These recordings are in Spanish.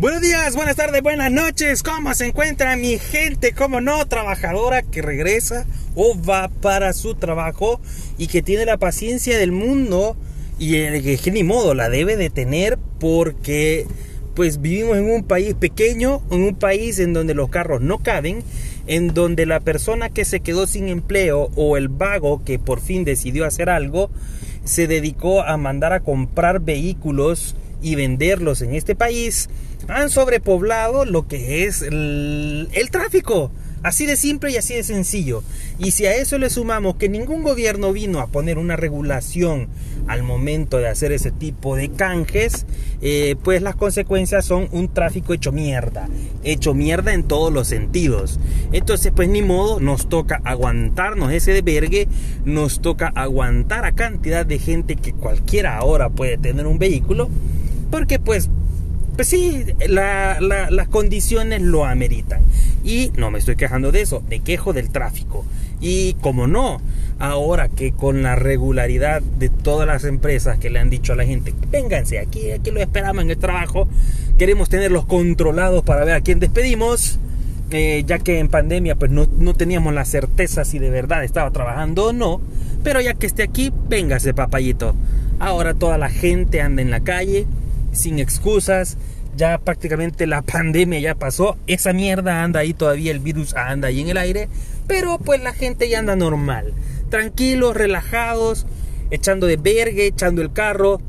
Buenos días, buenas tardes, buenas noches. ¿Cómo se encuentra mi gente? ¿Cómo no? Trabajadora que regresa o va para su trabajo y que tiene la paciencia del mundo y que ni modo la debe de tener porque pues vivimos en un país pequeño, en un país en donde los carros no caben, en donde la persona que se quedó sin empleo o el vago que por fin decidió hacer algo se dedicó a mandar a comprar vehículos y venderlos en este país han sobrepoblado lo que es el, tráfico. Así de simple y así de sencillo. Y si a eso le sumamos que ningún gobierno vino a poner una regulación al momento de hacer ese tipo de canjes, eh, pues las consecuencias son un tráfico hecho mierda. Hecho mierda en todos los sentidos. Entonces, pues ni modo, nos toca aguantarnos ese debergue, nos toca aguantar a cantidad de gente que cualquiera ahora puede tener un vehículo, porque pues pues sí, las condiciones lo ameritan. Y no me estoy quejando de eso, me quejo del tráfico. Y como no, ahora que con la regularidad de todas las empresas que le han dicho a la gente, vénganse, aquí, aquí lo esperamos en el trabajo, queremos tenerlos controlados para ver a quién despedimos. Eh, ya que en pandemia pues no, no, teníamos la certeza si de verdad estaba trabajando o no, pero ya que esté aquí, véngase papayito. Ahora toda la gente anda en la calle, sin excusas, ya prácticamente la pandemia ya pasó, esa mierda anda ahí todavía, el virus anda ahí en el aire, pero pues la gente ya anda normal, tranquilos, relajados, echando de vergue, echando el carro,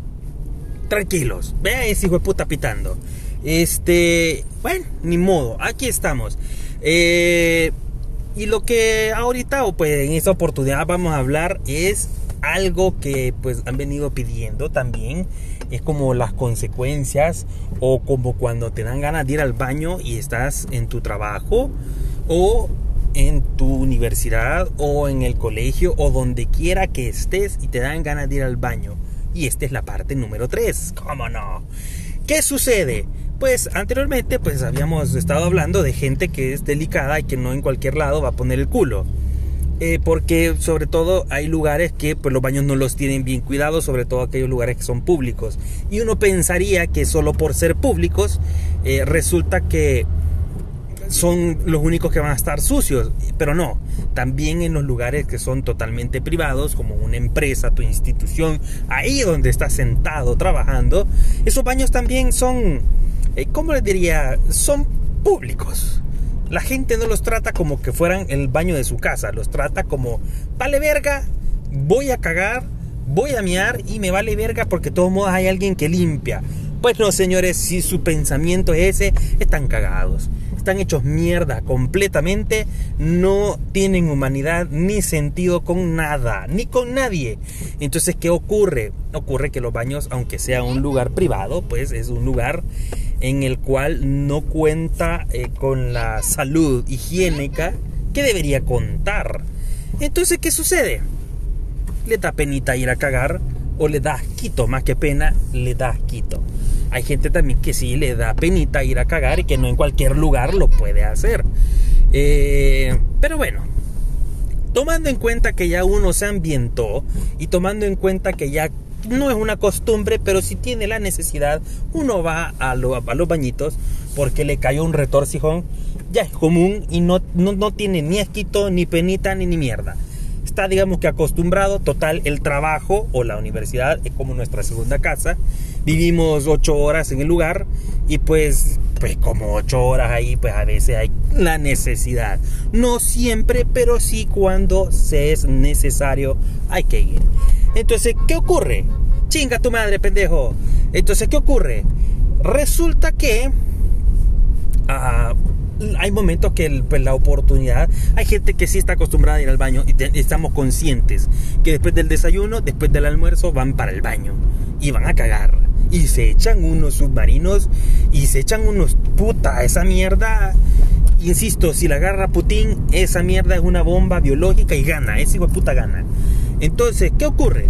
tranquilos, vea ese hijo de puta pitando. Este, bueno, ni modo, aquí estamos. Eh, y lo que ahorita, o pues en esta oportunidad vamos a hablar es algo que pues han venido pidiendo también es como las consecuencias o como cuando te dan ganas de ir al baño y estás en tu trabajo o en tu universidad o en el colegio o donde quiera que estés y te dan ganas de ir al baño. Y esta es la parte número 3, ¿cómo no? ¿Qué sucede? Pues anteriormente pues habíamos estado hablando de gente que es delicada y que no en cualquier lado va a poner el culo. Eh, porque sobre todo hay lugares que pues, los baños no los tienen bien cuidados, sobre todo aquellos lugares que son públicos. Y uno pensaría que solo por ser públicos eh, resulta que son los únicos que van a estar sucios, pero no, también en los lugares que son totalmente privados, como una empresa, tu institución, ahí donde estás sentado trabajando, esos baños también son, eh, ¿cómo les diría? Son públicos. La gente no los trata como que fueran el baño de su casa, los trata como, vale verga, voy a cagar, voy a miar y me vale verga porque de todos modos hay alguien que limpia. Pues no, señores, si su pensamiento es ese, están cagados. Están hechos mierda completamente, no tienen humanidad ni sentido con nada, ni con nadie. Entonces, ¿qué ocurre? Ocurre que los baños, aunque sea un lugar privado, pues es un lugar en el cual no cuenta eh, con la salud higiénica que debería contar. Entonces, ¿qué sucede? Le da penita ir a cagar o le da quito, más que pena, le da quito. Hay gente también que sí le da penita ir a cagar y que no en cualquier lugar lo puede hacer. Eh, pero bueno, tomando en cuenta que ya uno se ambientó y tomando en cuenta que ya no es una costumbre, pero si tiene la necesidad, uno va a, los bañitos porque le cayó un retorcijón, ya es común y no, no, tiene ni esquito, ni penita, ni, ni mierda. Está, digamos que acostumbrado, total, el trabajo o la universidad es como nuestra segunda casa. Vivimos ocho horas en el lugar y pues, pues como ocho horas ahí, pues a veces hay la necesidad. No siempre, pero sí cuando se es necesario hay que ir. Entonces, ¿qué ocurre? Chinga tu madre, pendejo. Entonces, ¿qué ocurre? Resulta que ah, hay momentos que pues, la oportunidad, hay gente que sí está acostumbrada a ir al baño y estamos conscientes que después del desayuno, después del almuerzo, van para el baño y van a cagar. Y se echan unos submarinos y se echan unos puta, esa mierda. Insisto, si la agarra Putin, esa mierda es una bomba biológica y gana, ese hijo de puta gana. Entonces, ¿qué ocurre?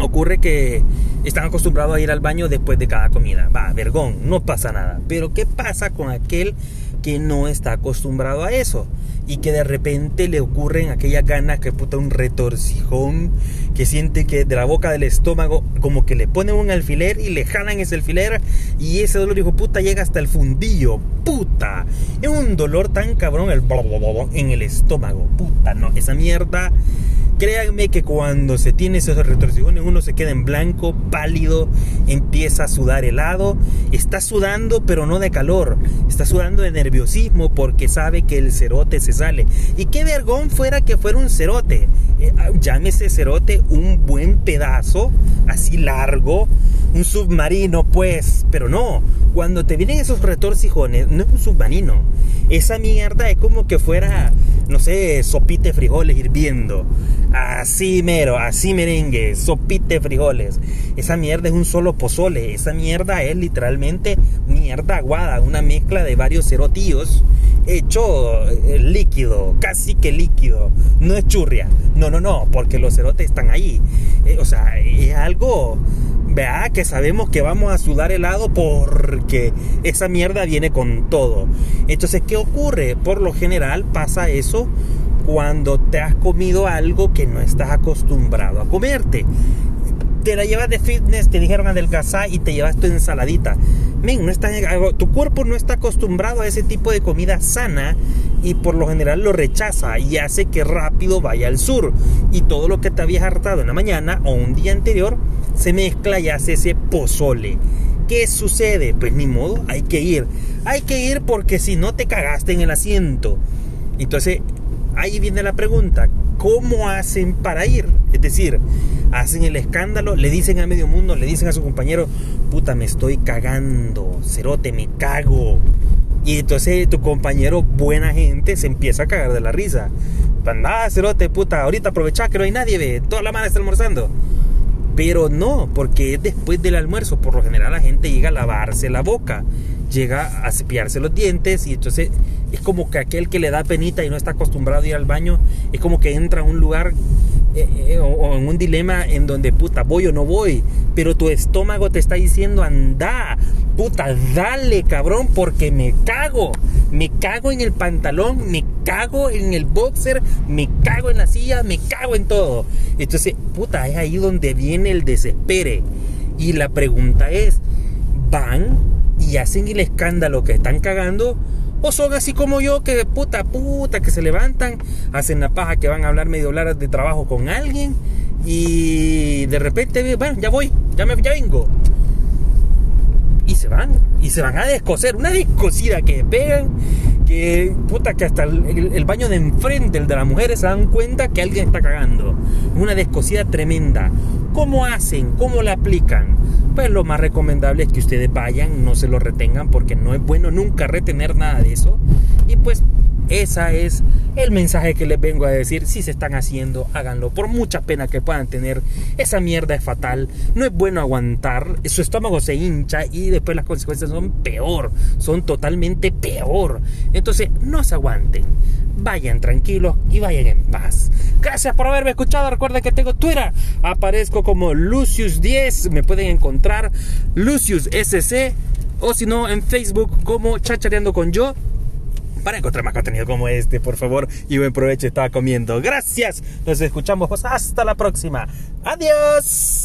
Ocurre que están acostumbrados a ir al baño después de cada comida. Va, vergón, no pasa nada. Pero ¿qué pasa con aquel que no está acostumbrado a eso? Y que de repente le ocurren aquellas ganas que puta un retorcijón que siente que de la boca del estómago como que le ponen un alfiler y le jalan ese alfiler y ese dolor hijo puta llega hasta el fundillo puta. Es un dolor tan cabrón el en el estómago puta no esa mierda Créanme que cuando se tiene esas retorsiones uno se queda en blanco, pálido, empieza a sudar helado, está sudando pero no de calor, está sudando de nerviosismo porque sabe que el cerote se sale. Y qué vergón fuera que fuera un cerote, eh, ah, llámese cerote un buen pedazo, así largo, un submarino pues, pero no, cuando te vienen esos retorcijones no es un submarino, esa mierda es como que fuera, no sé, sopite frijoles hirviendo. Así mero, así merengue, sopite frijoles. Esa mierda es un solo pozole. Esa mierda es literalmente mierda aguada, una mezcla de varios cerotillos hecho eh, líquido, casi que líquido. No es churria. No, no, no, porque los cerotes están ahí. Eh, o sea, es algo vea que sabemos que vamos a sudar helado porque esa mierda viene con todo. Entonces, ¿qué ocurre? Por lo general pasa eso cuando te has comido algo que no estás acostumbrado a comerte. Te la llevas de fitness, te dijeron adelgazar y te llevas tu ensaladita. No está, tu cuerpo no está acostumbrado a ese tipo de comida sana y por lo general lo rechaza y hace que rápido vaya al sur. Y todo lo que te habías hartado en la mañana o un día anterior se mezcla y hace ese pozole. ¿Qué sucede? Pues ni modo, hay que ir. Hay que ir porque si no te cagaste en el asiento. Entonces, ahí viene la pregunta, ¿cómo hacen para ir? Es decir, hacen el escándalo, le dicen a medio mundo, le dicen a su compañero, puta, me estoy cagando, cerote, me cago. Y entonces tu compañero, buena gente, se empieza a cagar de la risa. Anda, cerote, puta, ahorita aprovecha que no hay nadie, ve, toda la mano está almorzando. Pero no, porque es después del almuerzo. Por lo general la gente llega a lavarse la boca, llega a cepillarse los dientes y entonces es como que aquel que le da penita y no está acostumbrado a ir al baño, es como que entra a un lugar eh, eh, o, en un dilema en donde puta voy o no voy, pero tu estómago te está diciendo anda, puta dale cabrón porque me cago, me cago en el pantalón, me cago en el boxer, me cago en la silla, me cago en todo. Entonces, puta, es ahí donde viene el desespere. Y la pregunta es, ¿van y hacen el escándalo que están cagando? O son así como yo, que de puta puta, que se levantan, hacen la paja que van a hablar medio horas de trabajo con alguien y de repente, bueno, ya voy, ya, me, ya vengo. Y se van, y se van a descoser, una descosida que pegan, que puta, que hasta el, baño de enfrente, el de las mujeres, se dan cuenta que alguien está cagando. Una descosida tremenda. ¿Cómo hacen? ¿Cómo la aplican? Pues lo más recomendable es que ustedes vayan, no se lo retengan porque no es bueno nunca retener nada de eso. Y pues esa es el mensaje que les vengo a decir. Si se están haciendo, háganlo. Por mucha pena que puedan tener, esa mierda es fatal. No es bueno aguantar. Su estómago se hincha y después las consecuencias son peor. Son totalmente peor. Entonces, no se aguanten. Vayan tranquilos y vayan en paz. Gracias por haberme escuchado. Recuerden que tengo Twitter. Aparezco como Lucius10. Me pueden encontrar Lucius SC. O si no, en Facebook como Chachareando con Yo. Para encontrar más contenido como este, por favor. Y buen provecho. Estaba comiendo. Gracias. Nos escuchamos. Hasta la próxima. Adiós.